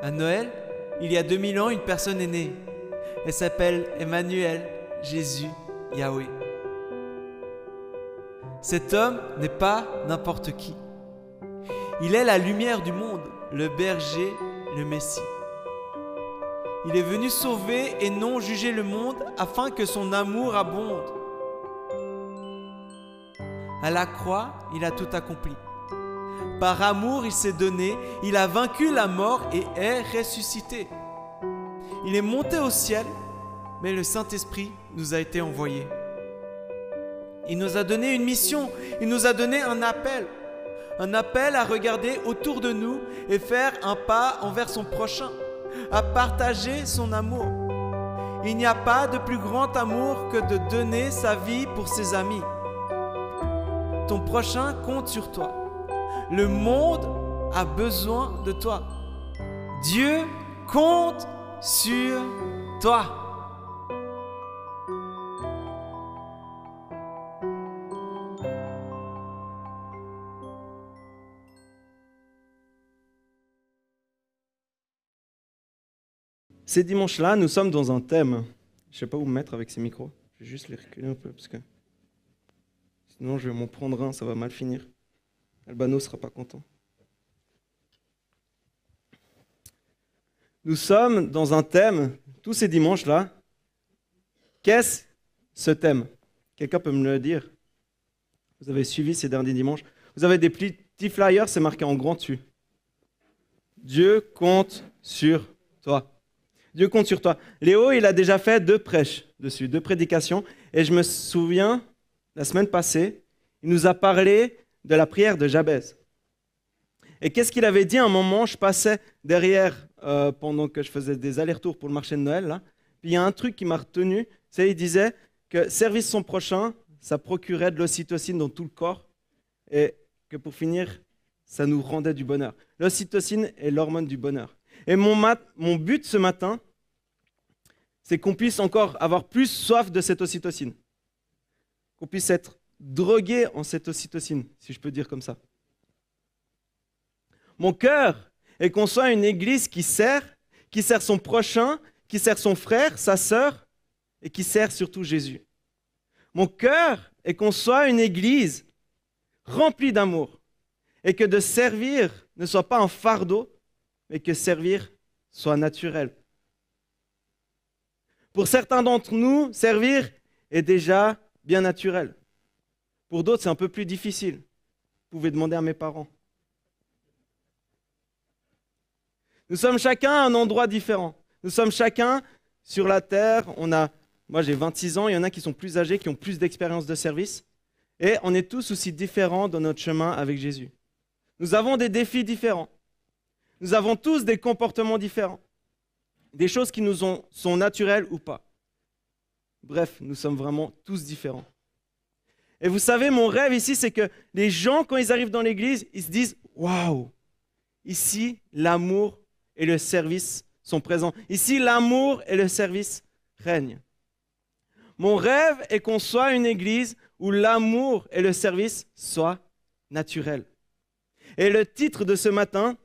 À Noël, il y a 2000 ans, une personne est née. Elle s'appelle Emmanuel, Jésus, Yahweh. Cet homme n'est pas n'importe qui. Il est la lumière du monde, le berger, le Messie. Il est venu sauver et non juger le monde afin que son amour abonde. À la croix, il a tout accompli. Par amour, il s'est donné, il a vaincu la mort et est ressuscité. Il est monté au ciel, mais le Saint-Esprit nous a été envoyé. Il nous a donné une mission, il nous a donné un appel. Un appel à regarder autour de nous et faire un pas envers son prochain, à partager son amour. Il n'y a pas de plus grand amour que de donner sa vie pour ses amis. Ton prochain compte sur toi. Le monde a besoin de toi. Dieu compte sur toi. Ces dimanches-là, nous sommes dans un thème. Je ne sais pas où me mettre avec ces micros. Je vais juste les reculer un peu parce que sinon je vais m'en prendre un, ça va mal finir. Albano ne sera pas content. Nous sommes dans un thème, tous ces dimanches-là. Qu'est-ce ce thème? Quelqu'un peut me le dire? Vous avez suivi ces derniers dimanches? Vous avez des petits flyers, c'est marqué en grand dessus. Dieu compte sur toi. Dieu compte sur toi. Léo, il a déjà fait deux prêches dessus, deux prédications. Et je me souviens, la semaine passée, il nous a parlé de la prière de Jabez. Et qu'est-ce qu'il avait dit à un moment Je passais derrière euh, pendant que je faisais des allers-retours pour le marché de Noël. Puis il y a un truc qui m'a retenu. C'est il disait que servir son prochain, ça procurait de l'ocytocine dans tout le corps. Et que pour finir, ça nous rendait du bonheur. L'ocytocine est l'hormone du bonheur. Et mon, mon but ce matin, c'est qu'on puisse encore avoir plus soif de cette ocytocine. Qu'on puisse être drogué en cette ocytocine, si je peux dire comme ça. Mon cœur est qu'on soit une église qui sert, qui sert son prochain, qui sert son frère, sa sœur, et qui sert surtout Jésus. Mon cœur est qu'on soit une église remplie d'amour, et que de servir ne soit pas un fardeau, mais que servir soit naturel. Pour certains d'entre nous, servir est déjà bien naturel. Pour d'autres, c'est un peu plus difficile. Vous pouvez demander à mes parents. Nous sommes chacun à un endroit différent. Nous sommes chacun sur la terre. On a, moi j'ai 26 ans, il y en a qui sont plus âgés, qui ont plus d'expérience de service. Et on est tous aussi différents dans notre chemin avec Jésus. Nous avons des défis différents. Nous avons tous des comportements différents. Des choses qui nous sont naturelles ou pas. Bref, nous sommes vraiment tous différents. Et vous savez, mon rêve ici, c'est que les gens, quand ils arrivent dans l'église, ils se disent Waouh Ici, l'amour et le service sont présents. Ici, l'amour et le service règnent. Mon rêve est qu'on soit une église où l'amour et le service soient naturels. Et le titre de ce matin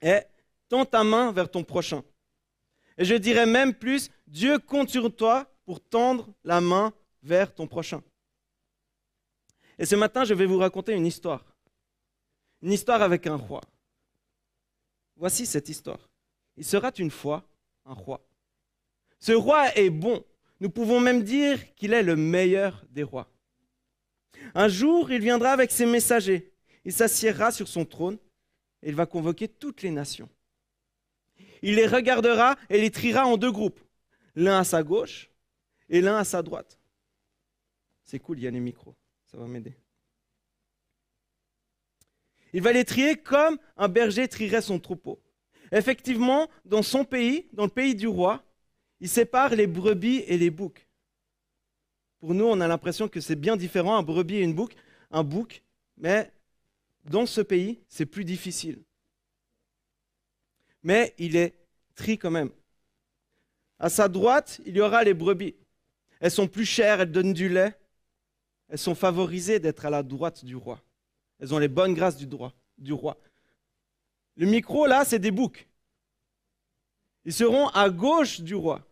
est Tends ta main vers ton prochain. Et je dirais même plus Dieu compte sur toi pour tendre la main vers ton prochain. Et ce matin, je vais vous raconter une histoire. Une histoire avec un roi. Voici cette histoire. Il sera une fois un roi. Ce roi est bon. Nous pouvons même dire qu'il est le meilleur des rois. Un jour, il viendra avec ses messagers. Il s'assiera sur son trône et il va convoquer toutes les nations. Il les regardera et les triera en deux groupes, l'un à sa gauche et l'un à sa droite. C'est cool, il y a les micros. Ça va m'aider. Il va les trier comme un berger trierait son troupeau. Effectivement, dans son pays, dans le pays du roi, il sépare les brebis et les boucs. Pour nous, on a l'impression que c'est bien différent, un brebis et une bouc, un bouc, mais dans ce pays, c'est plus difficile. Mais il est tri quand même. À sa droite, il y aura les brebis. Elles sont plus chères, elles donnent du lait, elles sont favorisées d'être à la droite du roi. Elles ont les bonnes grâces du, droit, du roi. Le micro, là, c'est des boucs. Ils seront à gauche du roi.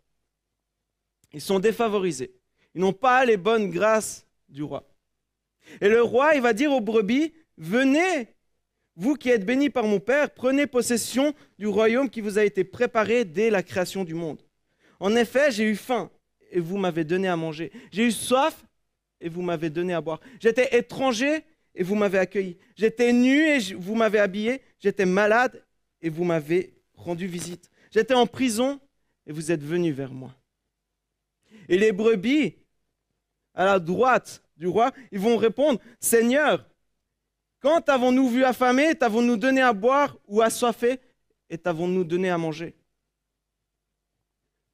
Ils sont défavorisés. Ils n'ont pas les bonnes grâces du roi. Et le roi, il va dire aux brebis, venez, vous qui êtes bénis par mon Père, prenez possession du royaume qui vous a été préparé dès la création du monde. En effet, j'ai eu faim et vous m'avez donné à manger. J'ai eu soif et vous m'avez donné à boire. J'étais étranger et vous m'avez accueilli. J'étais nu et vous m'avez habillé. J'étais malade et vous m'avez rendu visite. J'étais en prison et vous êtes venus vers moi. Et les brebis, à la droite du roi, ils vont répondre, Seigneur, quand avons-nous vu affamé, t'avons-nous donné à boire ou assoiffé, et t'avons-nous donné à manger?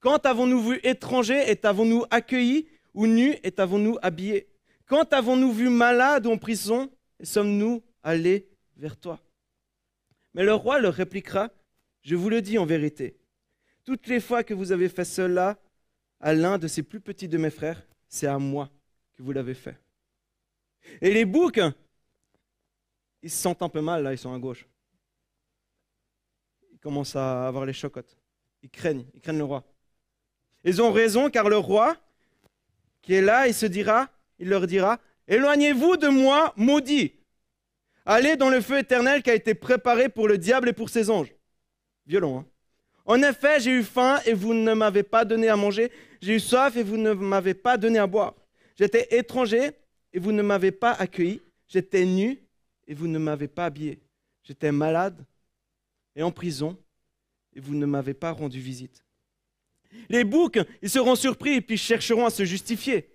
Quand avons-nous vu étranger, et t'avons-nous accueilli, ou nu, et t'avons-nous habillé Quand avons-nous vu malade ou en prison, et sommes-nous allés vers toi? Mais le roi leur répliquera, je vous le dis en vérité, toutes les fois que vous avez fait cela à l'un de ces plus petits de mes frères, c'est à moi que vous l'avez fait. Et les boucs, ils se sentent un peu mal, là, ils sont à gauche. Ils commencent à avoir les chocottes. Ils craignent, ils craignent le roi. Ils ont raison, car le roi, qui est là, il se dira, il leur dira, éloignez-vous de moi, maudit. Allez dans le feu éternel qui a été préparé pour le diable et pour ses anges. Violent, hein En effet, j'ai eu faim et vous ne m'avez pas donné à manger. J'ai eu soif et vous ne m'avez pas donné à boire. J'étais étranger et vous ne m'avez pas accueilli. J'étais nu et vous ne m'avez pas habillé. J'étais malade et en prison et vous ne m'avez pas rendu visite. Les boucs, ils seront surpris et puis chercheront à se justifier,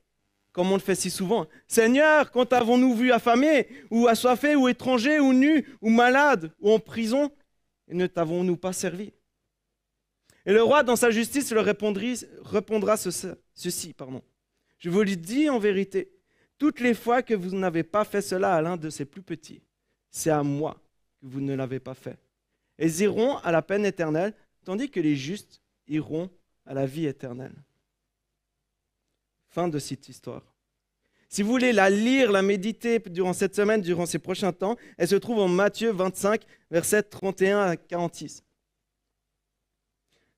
comme on le fait si souvent. Seigneur, quand avons-nous vu affamé, ou assoiffé, ou étranger, ou nu, ou malade, ou en prison, et ne t'avons-nous pas servi? Et le roi, dans sa justice, leur répondra ceci. Pardon. Je vous le dis en vérité, toutes les fois que vous n'avez pas fait cela à l'un de ces plus petits, c'est à moi que vous ne l'avez pas fait. Ils iront à la peine éternelle, tandis que les justes iront à la vie éternelle. Fin de cette histoire. Si vous voulez la lire, la méditer durant cette semaine, durant ces prochains temps, elle se trouve en Matthieu 25, versets 31 à 46.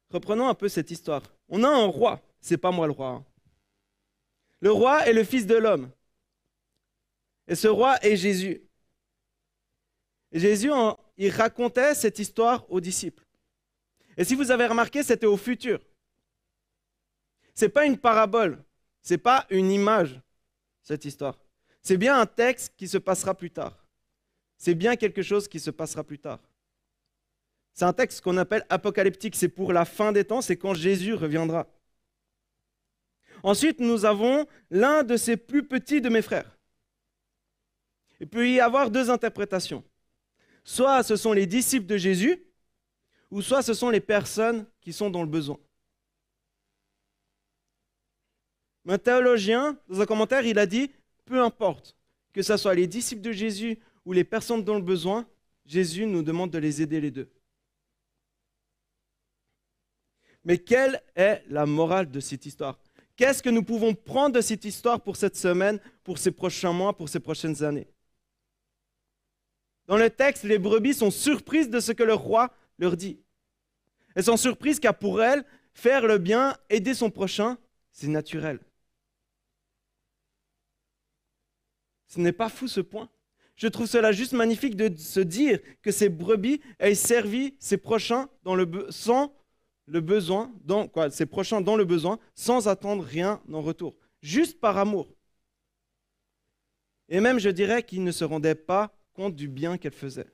Reprenons un peu cette histoire. On a un roi, c'est pas moi le roi. Hein. Le roi est le fils de l'homme. Et ce roi est Jésus. Jésus, il racontait cette histoire aux disciples. Et si vous avez remarqué, c'était au futur. Ce n'est pas une parabole, ce n'est pas une image, cette histoire. C'est bien un texte qui se passera plus tard. C'est bien quelque chose qui se passera plus tard. C'est un texte qu'on appelle apocalyptique, c'est pour la fin des temps, c'est quand Jésus reviendra. Ensuite, nous avons l'un de ces plus petits de mes frères. Il peut y avoir deux interprétations. Soit ce sont les disciples de Jésus, ou soit ce sont les personnes qui sont dans le besoin. Un théologien, dans un commentaire, il a dit, peu importe, que ce soit les disciples de Jésus ou les personnes dans le besoin, Jésus nous demande de les aider les deux. Mais quelle est la morale de cette histoire? Qu'est-ce que nous pouvons prendre de cette histoire pour cette semaine, pour ces prochains mois, pour ces prochaines années? Dans le texte, les brebis sont surprises de ce que le roi leur dit. Elles sont surprises car pour elles, faire le bien, aider son prochain, c'est naturel. Ce n'est pas fou ce point. Je trouve cela juste magnifique de se dire que ces brebis aient servi ses prochains dans le besoin, dans, quoi, ses prochains dans le besoin, sans attendre rien en retour, juste par amour. Et même, je dirais qu'ils ne se rendaient pas compte du bien qu'elles faisaient.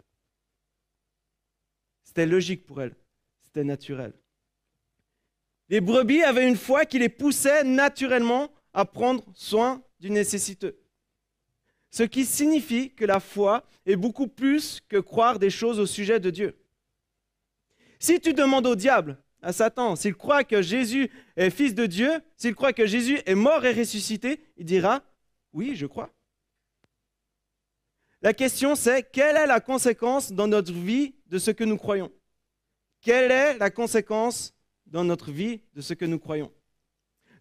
C'était logique pour elles, c'était naturel. Les brebis avaient une foi qui les poussait naturellement à prendre soin du nécessiteux. Ce qui signifie que la foi est beaucoup plus que croire des choses au sujet de Dieu. Si tu demandes au diable à Satan, s'il croit que Jésus est fils de Dieu, s'il croit que Jésus est mort et ressuscité, il dira, oui, je crois. La question c'est, quelle est la conséquence dans notre vie de ce que nous croyons? Quelle est la conséquence dans notre vie de ce que nous croyons?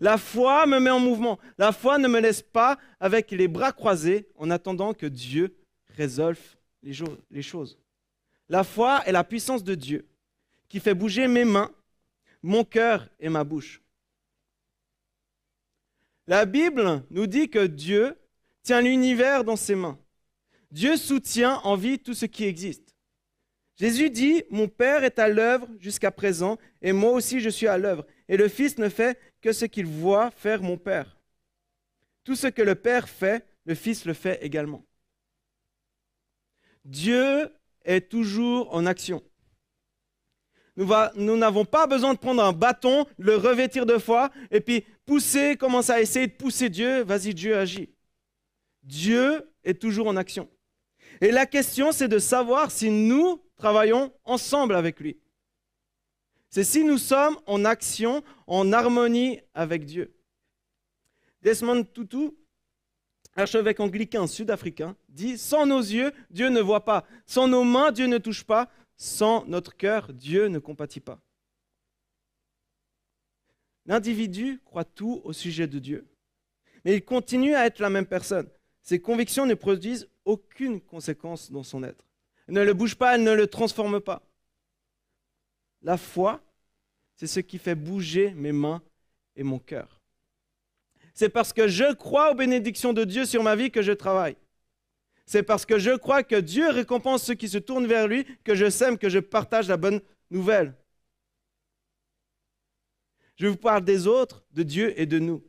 La foi me met en mouvement. La foi ne me laisse pas avec les bras croisés en attendant que Dieu résolve les choses. La foi est la puissance de Dieu qui fait bouger mes mains mon cœur et ma bouche. La Bible nous dit que Dieu tient l'univers dans ses mains. Dieu soutient en vie tout ce qui existe. Jésus dit, Mon Père est à l'œuvre jusqu'à présent, et moi aussi je suis à l'œuvre. Et le Fils ne fait que ce qu'il voit faire mon Père. Tout ce que le Père fait, le Fils le fait également. Dieu est toujours en action. Nous n'avons pas besoin de prendre un bâton, le revêtir de foi, et puis pousser, commencer à essayer de pousser Dieu. Vas-y, Dieu agit. Dieu est toujours en action. Et la question, c'est de savoir si nous travaillons ensemble avec lui. C'est si nous sommes en action, en harmonie avec Dieu. Desmond Tutu, archevêque anglican sud-africain, dit Sans nos yeux, Dieu ne voit pas. Sans nos mains, Dieu ne touche pas. Sans notre cœur, Dieu ne compatit pas. L'individu croit tout au sujet de Dieu, mais il continue à être la même personne. Ses convictions ne produisent aucune conséquence dans son être. Elle ne le bouge pas, elle ne le transforme pas. La foi, c'est ce qui fait bouger mes mains et mon cœur. C'est parce que je crois aux bénédictions de Dieu sur ma vie que je travaille. C'est parce que je crois que Dieu récompense ceux qui se tournent vers lui, que je sème, que je partage la bonne nouvelle. Je vous parle des autres, de Dieu et de nous.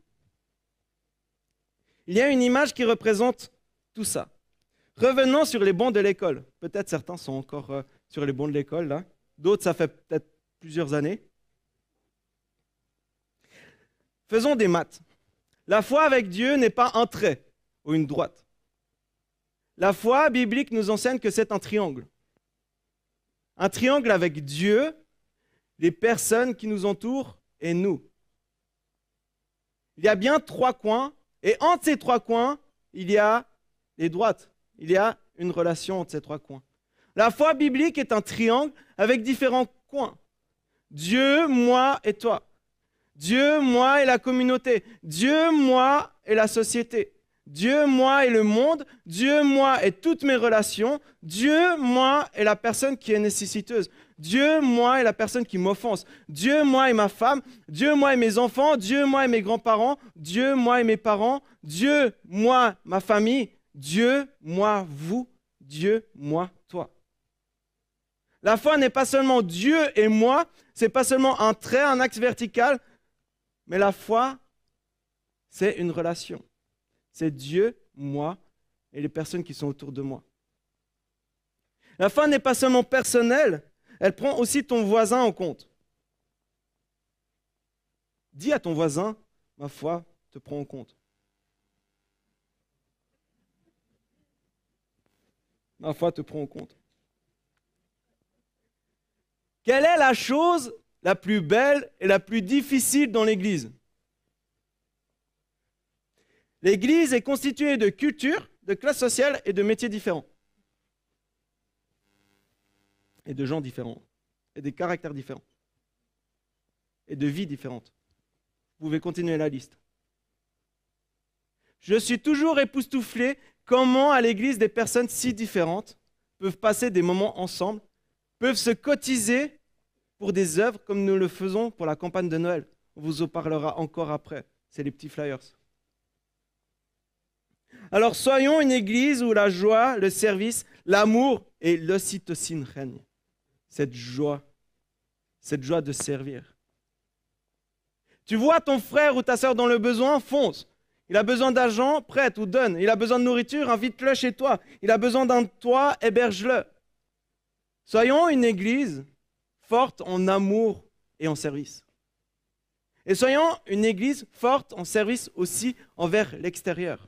Il y a une image qui représente tout ça. Revenons sur les bancs de l'école. Peut-être certains sont encore euh, sur les bancs de l'école, là. D'autres, ça fait peut-être plusieurs années. Faisons des maths. La foi avec Dieu n'est pas un trait ou une droite. La foi biblique nous enseigne que c'est un triangle. Un triangle avec Dieu, les personnes qui nous entourent et nous. Il y a bien trois coins, et entre ces trois coins, il y a les droites. Il y a une relation entre ces trois coins. La foi biblique est un triangle avec différents coins. Dieu, moi et toi. Dieu, moi et la communauté. Dieu, moi et la société. Dieu, moi et le monde, Dieu, moi et toutes mes relations, Dieu, moi et la personne qui est nécessiteuse, Dieu, moi et la personne qui m'offense, Dieu, moi et ma femme, Dieu, moi et mes enfants, Dieu, moi et mes grands-parents, Dieu, moi et mes parents, Dieu, moi, ma famille, Dieu, moi, vous, Dieu, moi, toi. La foi n'est pas seulement Dieu et moi, c'est pas seulement un trait, un axe vertical, mais la foi, c'est une relation c'est Dieu, moi et les personnes qui sont autour de moi. La foi n'est pas seulement personnelle, elle prend aussi ton voisin en compte. Dis à ton voisin, ma foi te prend en compte. Ma foi te prend en compte. Quelle est la chose la plus belle et la plus difficile dans l'Église? L'Église est constituée de cultures, de classes sociales et de métiers différents. Et de gens différents. Et des caractères différents. Et de vies différentes. Vous pouvez continuer la liste. Je suis toujours époustouflé comment à l'Église des personnes si différentes peuvent passer des moments ensemble, peuvent se cotiser pour des œuvres comme nous le faisons pour la campagne de Noël. On vous en parlera encore après. C'est les petits flyers. Alors soyons une église où la joie, le service, l'amour et l'ocytocine règnent. Cette joie, cette joie de servir. Tu vois ton frère ou ta soeur dans le besoin, fonce. Il a besoin d'argent, prête ou donne. Il a besoin de nourriture, invite-le chez toi. Il a besoin d'un toit, héberge-le. Soyons une église forte en amour et en service. Et soyons une église forte en service aussi envers l'extérieur.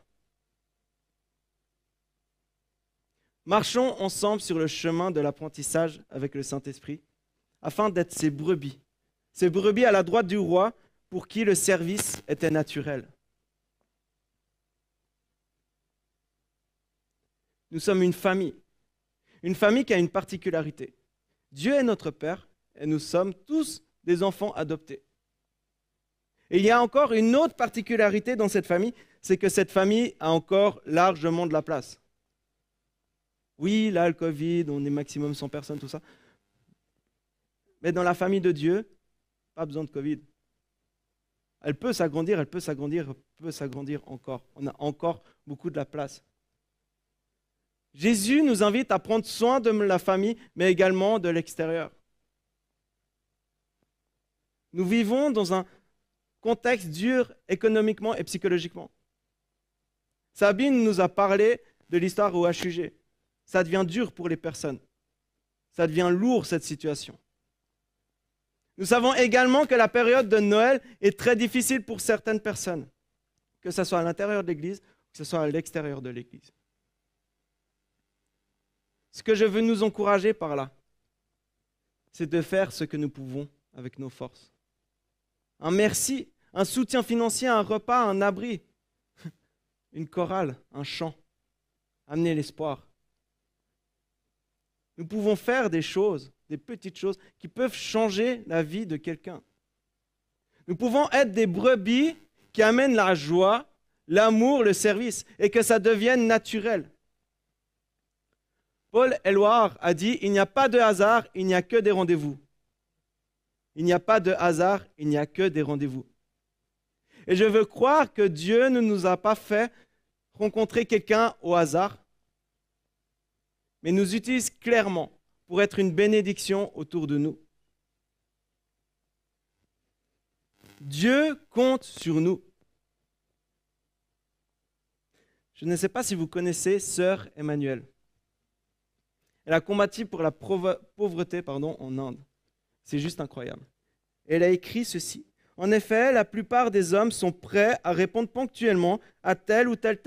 Marchons ensemble sur le chemin de l'apprentissage avec le Saint-Esprit, afin d'être ces brebis, ces brebis à la droite du roi, pour qui le service était naturel. Nous sommes une famille, une famille qui a une particularité. Dieu est notre Père et nous sommes tous des enfants adoptés. Et il y a encore une autre particularité dans cette famille, c'est que cette famille a encore largement de la place. Oui, là, le Covid, on est maximum 100 personnes, tout ça. Mais dans la famille de Dieu, Pas besoin de Covid. Elle peut s'agrandir, elle peut s'agrandir, elle peut s'agrandir encore. On a encore beaucoup de la place. Jésus nous invite à prendre soin de la famille, mais également de l'extérieur. Nous vivons dans un contexte dur économiquement et psychologiquement. Sabine nous a parlé de l'histoire au HUG. Ça devient dur pour les personnes. Ça devient lourd cette situation. Nous savons également que la période de Noël est très difficile pour certaines personnes, que ce soit à l'intérieur de l'Église, que ce soit à l'extérieur de l'Église. Ce que je veux nous encourager par là, c'est de faire ce que nous pouvons avec nos forces. Un merci, un soutien financier, un repas, un abri, une chorale, un chant. Amener l'espoir. Nous pouvons faire des choses, des petites choses, qui peuvent changer la vie de quelqu'un. Nous pouvons être des brebis qui amènent la joie, l'amour, le service, et que ça devienne naturel. Paul Éluard a dit, il n'y a pas de hasard, il n'y a que des rendez-vous. Il n'y a pas de hasard, il n'y a que des rendez-vous. Et je veux croire que Dieu ne nous a pas fait rencontrer quelqu'un au hasard, mais nous utilise clairement pour être une bénédiction autour de nous. Dieu compte sur nous. Je ne sais pas si vous connaissez Sœur Emmanuel. Elle a combattu pour la pauvreté pardon, en Inde. C'est juste incroyable. Elle a écrit ceci. En effet, la plupart des hommes sont prêts à répondre ponctuellement à telle ou telle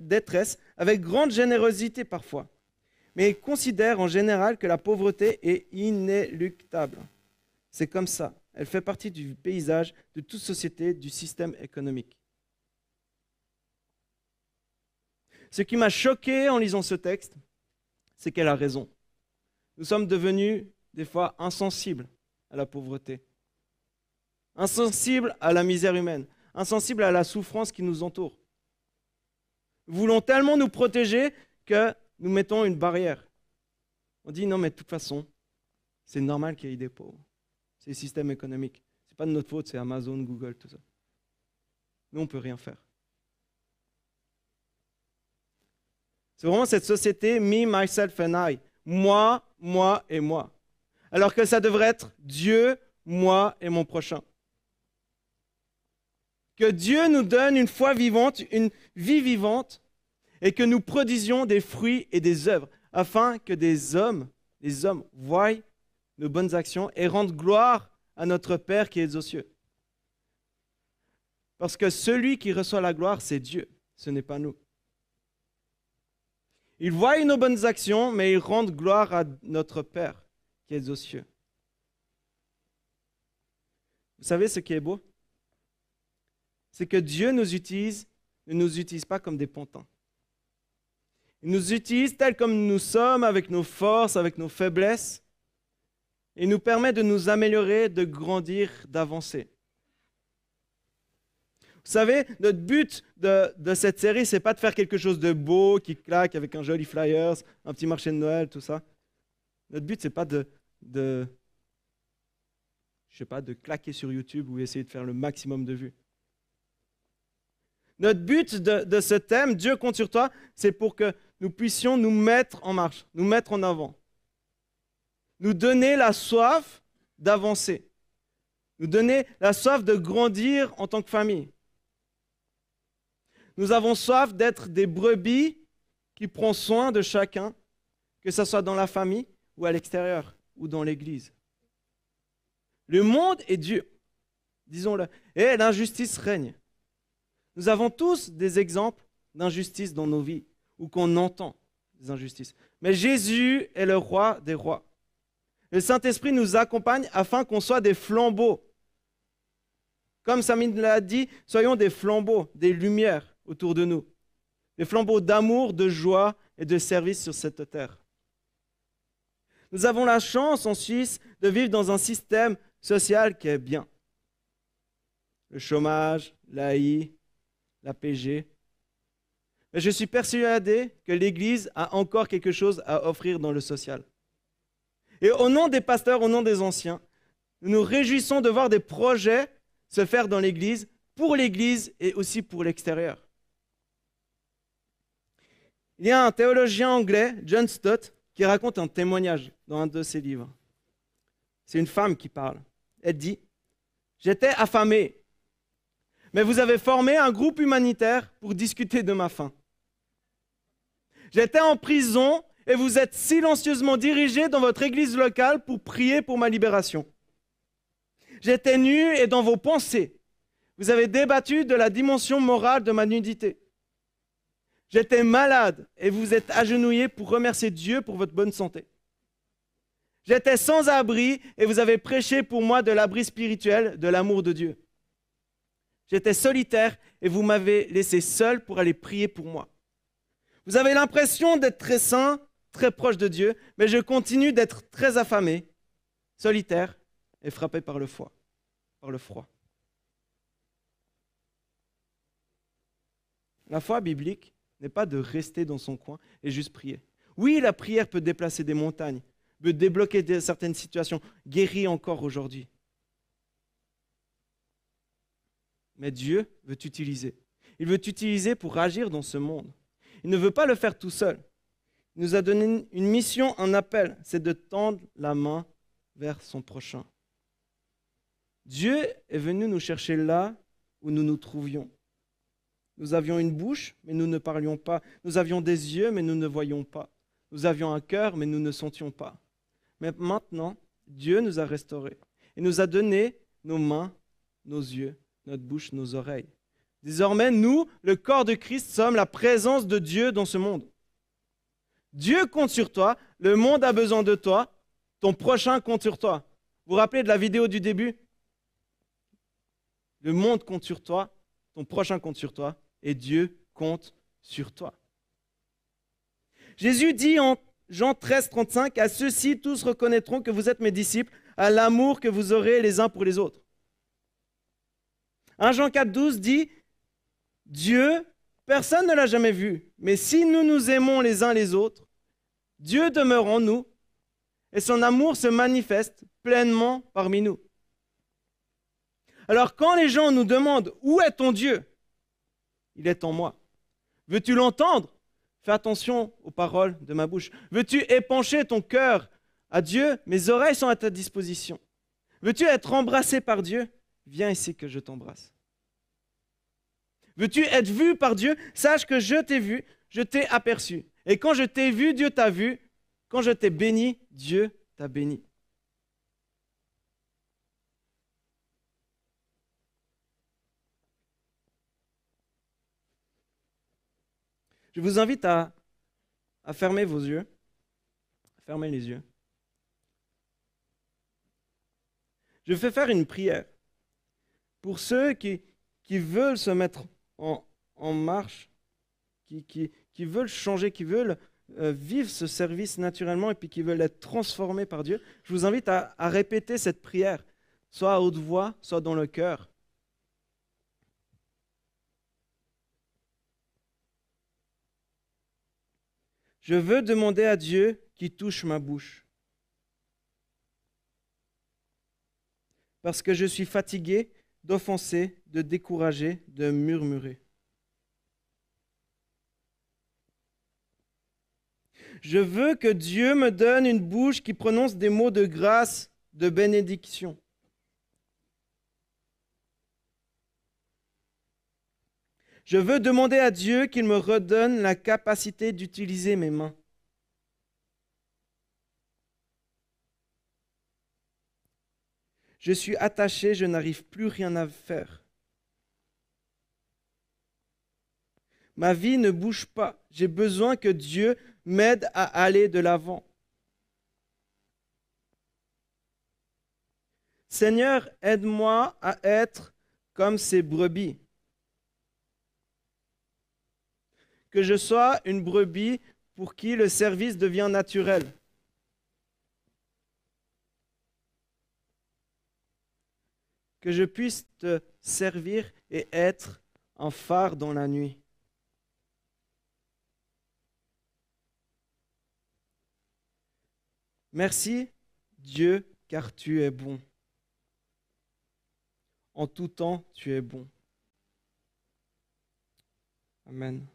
détresse, avec grande générosité parfois. Mais ils considèrent en général que la pauvreté est inéluctable. C'est comme ça. Elle fait partie du paysage de toute société, du système économique. Ce qui m'a choqué en lisant ce texte, c'est qu'elle a raison. Nous sommes devenus des fois insensibles à la pauvreté insensibles à la misère humaine, insensibles à la souffrance qui nous entoure. Nous voulons tellement nous protéger que nous mettons une barrière. On dit non, mais de toute façon, c'est normal qu'il y ait des pauvres. C'est le système économique. Ce n'est pas de notre faute, c'est Amazon, Google, tout ça. Nous, on ne peut rien faire. C'est vraiment cette société me, myself and I. Moi, moi et moi. Alors que ça devrait être Dieu, moi et mon prochain que Dieu nous donne une foi vivante, une vie vivante, et que nous produisions des fruits et des œuvres, afin que des hommes, des hommes voient nos bonnes actions et rendent gloire à notre Père qui est aux cieux. Parce que celui qui reçoit la gloire, c'est Dieu, ce n'est pas nous. Ils voient nos bonnes actions, mais ils rendent gloire à notre Père qui est aux cieux. Vous savez ce qui est beau? C'est que Dieu nous utilise, ne nous utilise pas comme des pontins. Il nous utilise tels comme nous sommes, avec nos forces, avec nos faiblesses. Il nous permet de nous améliorer, de grandir, d'avancer. Vous savez, notre but de, cette série, c'est pas de faire quelque chose de beau, qui claque avec un joli flyers, un petit marché de Noël, tout ça. Notre but, c'est pas pas, de claquer sur YouTube ou essayer de faire le maximum de vues. Notre but de, ce thème, Dieu compte sur toi, c'est pour que nous puissions nous mettre en marche, nous mettre en avant. Nous donner la soif d'avancer. Nous donner la soif de grandir en tant que famille. Nous avons soif d'être des brebis qui prennent soin de chacun, que ce soit dans la famille ou à l'extérieur ou dans l'église. Le monde est dur, disons-le, et l'injustice règne. Nous avons tous des exemples d'injustice dans nos vies, ou qu'on entend des injustices. Mais Jésus est le roi des rois. Le Saint-Esprit nous accompagne afin qu'on soit des flambeaux. Comme Samine l'a dit, soyons des flambeaux, des lumières autour de nous. Des flambeaux d'amour, de joie et de service sur cette terre. Nous avons la chance en Suisse de vivre dans un système social qui est bien. Le chômage, l'AI, la PG. Mais je suis persuadé que l'Église a encore quelque chose à offrir dans le social. Et au nom des pasteurs, au nom des anciens, nous nous réjouissons de voir des projets se faire dans l'Église, pour l'Église et aussi pour l'extérieur. Il y a un théologien anglais, John Stott, qui raconte un témoignage dans un de ses livres. C'est une femme qui parle. Elle dit, J'étais affamée, mais vous avez formé un groupe humanitaire pour discuter de ma faim. J'étais en prison et vous êtes silencieusement dirigé dans votre église locale pour prier pour ma libération. J'étais nu et dans vos pensées, vous avez débattu de la dimension morale de ma nudité. J'étais malade et vous êtes agenouillé pour remercier Dieu pour votre bonne santé. J'étais sans abri et vous avez prêché pour moi de l'abri spirituel, de l'amour de Dieu. J'étais solitaire et vous m'avez laissé seul pour aller prier pour moi. Vous avez l'impression d'être très saint, très proche de Dieu, mais je continue d'être très affamé, solitaire et frappé par le froid. La foi biblique n'est pas de rester dans son coin et juste prier. Oui, la prière peut déplacer des montagnes, peut débloquer certaines situations, guérir encore aujourd'hui. Mais Dieu veut t'utiliser. Il veut t'utiliser pour agir dans ce monde. Il ne veut pas le faire tout seul. Il nous a donné une mission, un appel, c'est de tendre la main vers son prochain. Dieu est venu nous chercher là où nous nous trouvions. Nous avions une bouche, mais nous ne parlions pas. Nous avions des yeux, mais nous ne voyions pas. Nous avions un cœur, mais nous ne sentions pas. Mais maintenant, Dieu nous a restaurés. Il nous a donné nos mains, nos yeux, notre bouche, nos oreilles. Désormais, nous, le corps de Christ, sommes la présence de Dieu dans ce monde. Dieu compte sur toi, le monde a besoin de toi, ton prochain compte sur toi. Vous vous rappelez de la vidéo du début? Le monde compte sur toi, ton prochain compte sur toi, et Dieu compte sur toi. Jésus dit en Jean 13, 35, À ceux-ci tous reconnaîtront que vous êtes mes disciples, à l'amour que vous aurez les uns pour les autres. 1 Jean 4, 12 dit Dieu, personne ne l'a jamais vu, mais si nous nous aimons les uns les autres, Dieu demeure en nous et son amour se manifeste pleinement parmi nous. Alors quand les gens nous demandent Où est ton Dieu? Il est en moi. Veux-tu l'entendre? Fais attention aux paroles de ma bouche. Veux-tu épancher ton cœur à Dieu? Mes oreilles sont à ta disposition. Veux-tu être embrassé par Dieu? Viens ici que je t'embrasse. Veux-tu être vu par Dieu? Sache que je t'ai vu, je t'ai aperçu. Et quand je t'ai vu, Dieu t'a vu. Quand je t'ai béni, Dieu t'a béni. Je vous invite à, à fermer vos yeux. Fermez les yeux. Je vais faire une prière pour ceux qui, veulent se mettre en, marche, qui, veulent changer, qui veulent euh, vivre ce service naturellement et puis qui veulent être transformés par Dieu. Je vous invite à, à répéter cette prière, soit à haute voix, soit dans le cœur. Je veux demander à Dieu qui touche ma bouche. Parce que je suis fatigué d'offenser, de décourager, de murmurer. Je veux que Dieu me donne une bouche qui prononce des mots de grâce, de bénédiction. Je veux demander à Dieu qu'il me redonne la capacité d'utiliser mes mains. Je suis attaché, je n'arrive plus rien à faire. Ma vie ne bouge pas. J'ai besoin que Dieu m'aide à aller de l'avant. Seigneur, aide-moi à être comme ces brebis. Que je sois une brebis pour qui le service devient naturel. Que je puisse te servir et être un phare dans la nuit. Merci Dieu, car tu es bon. En tout temps, tu es bon. Amen.